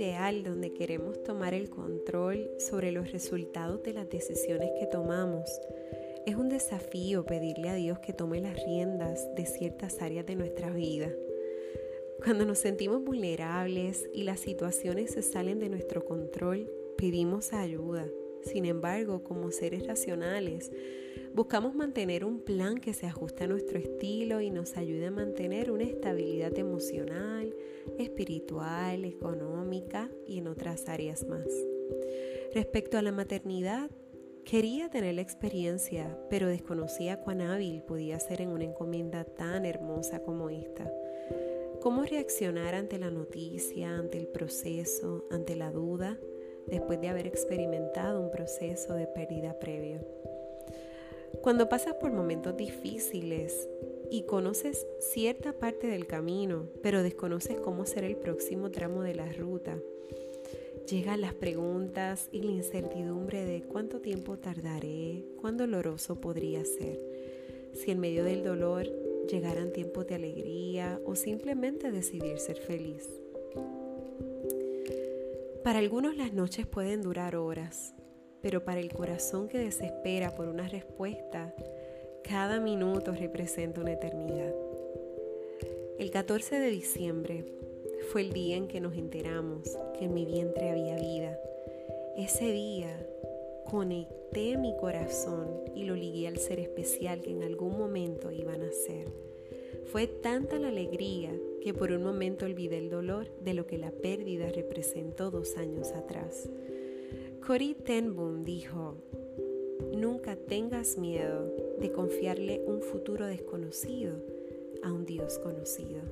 espiral donde queremos tomar el control sobre los resultados de las decisiones que tomamos. Es un desafío pedirle a Dios que tome las riendas de ciertas áreas de nuestra vida. Cuando nos sentimos vulnerables y las situaciones se salen de nuestro control, pedimos ayuda. Sin embargo, como seres racionales, buscamos mantener un plan que se ajuste a nuestro estilo y nos ayude a mantener una estabilidad emocional, espiritual, económica y en otras áreas más. Respecto a la maternidad, quería tener la experiencia, pero desconocía cuán hábil podía ser en una encomienda tan hermosa como esta. ¿Cómo reaccionar ante la noticia, ante el proceso, ante la duda? Después de haber experimentado un proceso de pérdida previo. Cuando pasas por momentos difíciles y conoces cierta parte del camino, pero desconoces cómo será el próximo tramo de la ruta, llegan las preguntas y la incertidumbre de cuánto tiempo tardaré, cuán doloroso podría ser, si en medio del dolor llegaran tiempos de alegría o simplemente decidir ser feliz. Para algunos las noches pueden durar horas, pero para el corazón que desespera por una respuesta, cada minuto representa una eternidad. El 14 de diciembre fue el día en que nos enteramos que en mi vientre había vida. Ese día conecté mi corazón y lo ligué al ser especial que en algún momento iba a nacer. Fue tanta la alegría que por un momento olvidé el dolor de lo que la pérdida representó dos años atrás. Cory ten Boom dijo, nunca tengas miedo de confiarle un futuro desconocido a un Dios conocido.